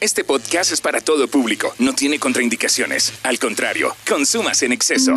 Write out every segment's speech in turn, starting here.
Este podcast es para todo público. No tiene contraindicaciones. Al contrario, consumas en exceso.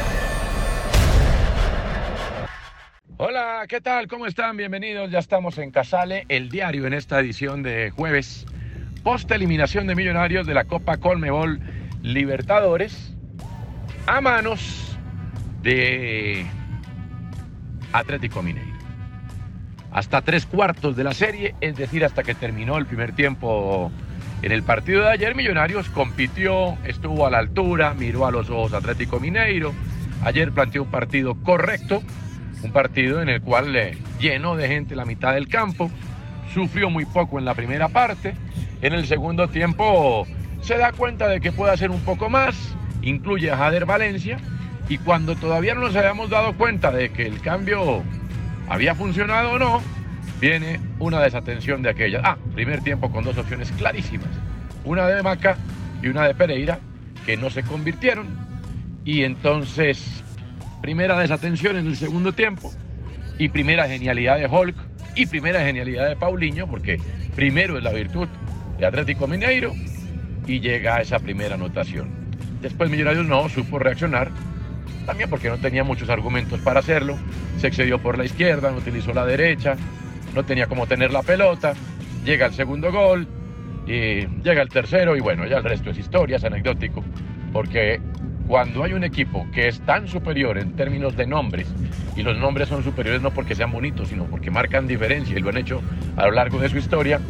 ¿Qué tal? ¿Cómo están? Bienvenidos. Ya estamos en Casale, el diario en esta edición de jueves. Post eliminación de Millonarios de la Copa Colmebol Libertadores a manos de Atlético Mineiro. Hasta tres cuartos de la serie, es decir, hasta que terminó el primer tiempo en el partido de ayer, Millonarios compitió, estuvo a la altura, miró a los ojos Atlético Mineiro. Ayer planteó un partido correcto, un partido en el cual le llenó de gente la mitad del campo, sufrió muy poco en la primera parte, en el segundo tiempo se da cuenta de que puede hacer un poco más, incluye a Jader Valencia, y cuando todavía no nos habíamos dado cuenta de que el cambio había funcionado o no, viene una desatención de aquella. Ah, primer tiempo con dos opciones clarísimas, una de Maca y una de Pereira, que no se convirtieron, y entonces primera desatención en el segundo tiempo. Y primera genialidad de Hulk y primera genialidad de Paulinho, porque primero es la virtud de Atlético Mineiro y llega a esa primera anotación. Después Millonarios no supo reaccionar, también porque no tenía muchos argumentos para hacerlo, se excedió por la izquierda, no utilizó la derecha, no tenía cómo tener la pelota, llega el segundo gol, y llega el tercero y bueno, ya el resto es historia, es anecdótico, porque cuando hay un equipo que es tan superior en términos de nombres, y los nombres son superiores no porque sean bonitos, sino porque marcan diferencia y lo han hecho a lo largo de su historia,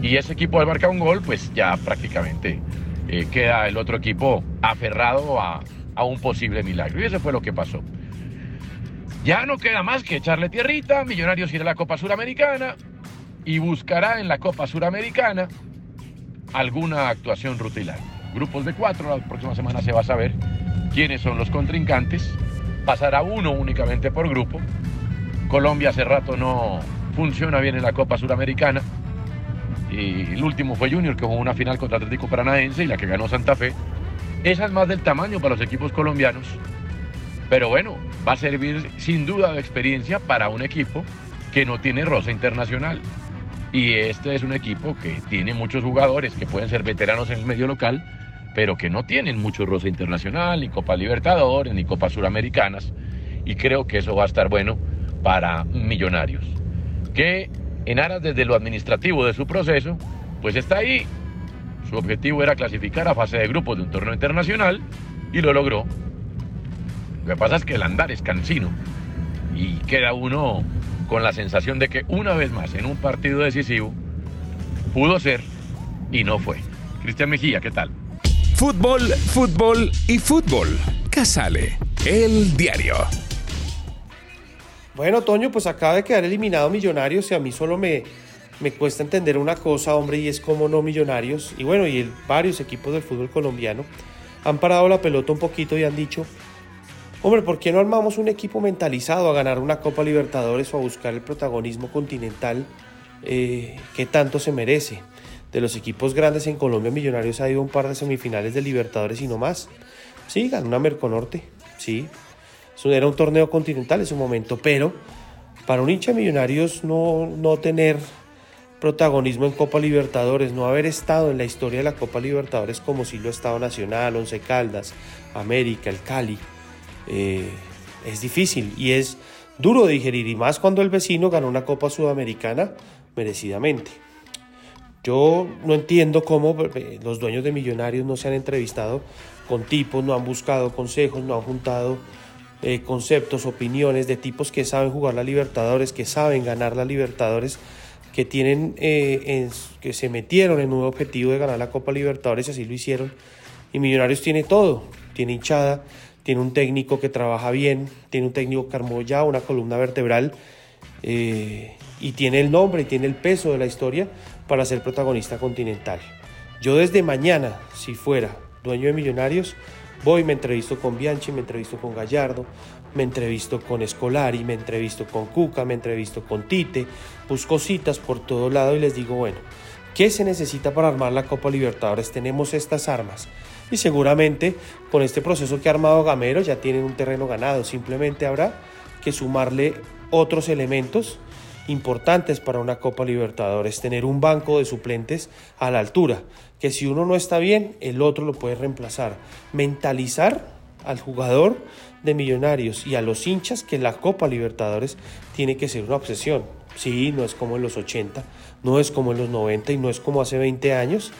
y ese equipo al marcar un gol, pues ya prácticamente eh, queda el otro equipo aferrado a, a un posible milagro. Y eso fue lo que pasó. Ya no queda más que echarle tierrita, Millonarios irá a la Copa Suramericana y buscará en la Copa Suramericana alguna actuación rutilar. Grupos de cuatro, la próxima semana se va a saber quiénes son los contrincantes. Pasará uno únicamente por grupo. Colombia hace rato no funciona bien en la Copa Suramericana. Y el último fue Junior, que jugó una final contra Atlético Paranaense y la que ganó Santa Fe. Esa es más del tamaño para los equipos colombianos. Pero bueno, va a servir sin duda de experiencia para un equipo que no tiene rosa internacional. Y este es un equipo que tiene muchos jugadores que pueden ser veteranos en el medio local, pero que no tienen mucho rosa internacional, ni Copa Libertadores, ni Copas Suramericanas. Y creo que eso va a estar bueno para Millonarios. Que en aras desde lo administrativo de su proceso, pues está ahí. Su objetivo era clasificar a fase de grupos de un torneo internacional y lo logró. Lo que pasa es que el andar es cansino y queda uno con la sensación de que una vez más en un partido decisivo pudo ser y no fue. Cristian Mejía, ¿qué tal? Fútbol, fútbol y fútbol. Casale, el diario. Bueno, Toño, pues acaba de quedar eliminado Millonarios y a mí solo me, me cuesta entender una cosa, hombre, y es como no Millonarios, y bueno, y varios equipos del fútbol colombiano han parado la pelota un poquito y han dicho, hombre, ¿por qué no armamos un equipo mentalizado a ganar una Copa Libertadores o a buscar el protagonismo continental eh, que tanto se merece? De los equipos grandes en Colombia, Millonarios ha ido un par de semifinales de Libertadores y no más. Sí, ganó una Merconorte, sí, era un torneo continental en su momento, pero para un hincha de Millonarios no, no tener protagonismo en Copa Libertadores, no haber estado en la historia de la Copa Libertadores como si lo ha estado Nacional, Once Caldas, América, el Cali, eh, es difícil y es duro de digerir y más cuando el vecino ganó una Copa Sudamericana merecidamente. Yo no entiendo cómo eh, los dueños de Millonarios no se han entrevistado con tipos, no han buscado consejos, no han juntado eh, conceptos, opiniones de tipos que saben jugar la Libertadores, que saben ganar la Libertadores, que tienen, eh, que se metieron en un objetivo de ganar la Copa Libertadores y así lo hicieron. Y Millonarios tiene todo, tiene hinchada, tiene un técnico que trabaja bien, tiene un técnico que armó ya una columna vertebral y tiene el nombre y tiene el peso de la historia para ser protagonista continental. Yo desde mañana, si fuera dueño de Millonarios, Voy, me entrevisto con Bianchi, me entrevisto con Gallardo, me entrevisto con Escolari, me entrevisto con Cuca, me entrevisto con Tite, busco citas por todo lado y les digo, bueno, ¿qué se necesita para armar la Copa Libertadores? Tenemos estas armas. Y seguramente con este proceso que ha armado Gamero ya tienen un terreno ganado. Simplemente habrá que sumarle otros elementos importantes para una Copa Libertadores, tener un banco de suplentes a la altura, que si uno no está bien, el otro lo puede reemplazar. Mentalizar al jugador de Millonarios y a los hinchas que la Copa Libertadores tiene que ser una obsesión. Sí, no es como en los 80, no es como en los 90 y no es como hace 20 años,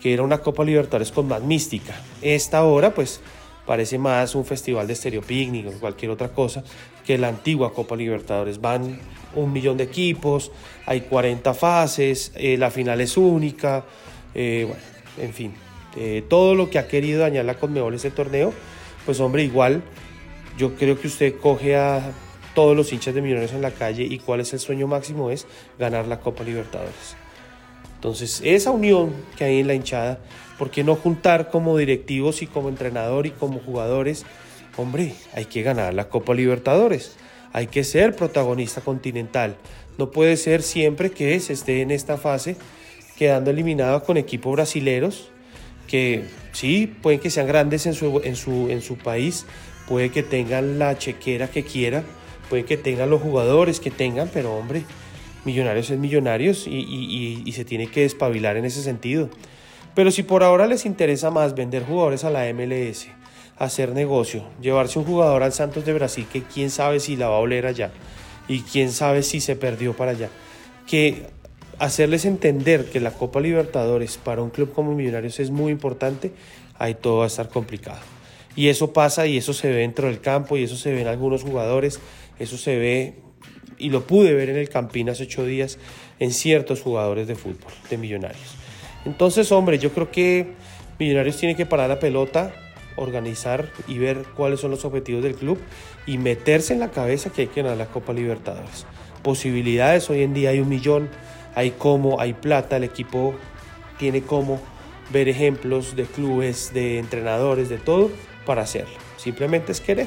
que era una Copa Libertadores con más mística. Esta hora, pues, parece más un festival de estereopicnic o cualquier otra cosa que la antigua Copa Libertadores. Van un millón de equipos, hay 40 fases, eh, la final es única, eh, bueno, en fin, eh, todo lo que ha querido dañar la Conmebol ese torneo, pues hombre, igual yo creo que usted coge a todos los hinchas de Millonarios en la calle y cuál es el sueño máximo es ganar la Copa Libertadores. Entonces, esa unión que hay en la hinchada, ¿por qué no juntar como directivos y como entrenador y como jugadores? Hombre, hay que ganar la Copa Libertadores hay que ser protagonista continental. No puede ser siempre que se esté en esta fase quedando eliminado con equipos brasileros que sí, pueden que sean grandes en su, en su, en su país, puede que tengan la chequera que quiera, puede que tengan los jugadores que tengan, pero hombre, millonarios es millonarios y, y se tiene que despabilar en ese sentido. Pero si por ahora les interesa más vender jugadores a la MLS, hacer negocio, llevarse un jugador al Santos de Brasil que quién sabe si la va a oler allá y quién sabe si se perdió para allá, que hacerles entender que la Copa Libertadores para un club como Millonarios es muy importante, ahí todo va a estar complicado. Y eso pasa y eso se ve dentro del campo y eso se ve en algunos jugadores, eso se ve y lo pude ver en el Campín hace ocho días en ciertos jugadores de fútbol, de Millonarios. Entonces, hombre, yo creo que Millonarios tiene que parar la pelota, organizar y ver cuáles son los objetivos del club y meterse en la cabeza que hay que ganar la Copa Libertadores. Posibilidades, hoy en día hay un millón, hay cómo, hay plata, el equipo tiene cómo ver ejemplos de clubes, de entrenadores, de todo para hacerlo. Simplemente es querer.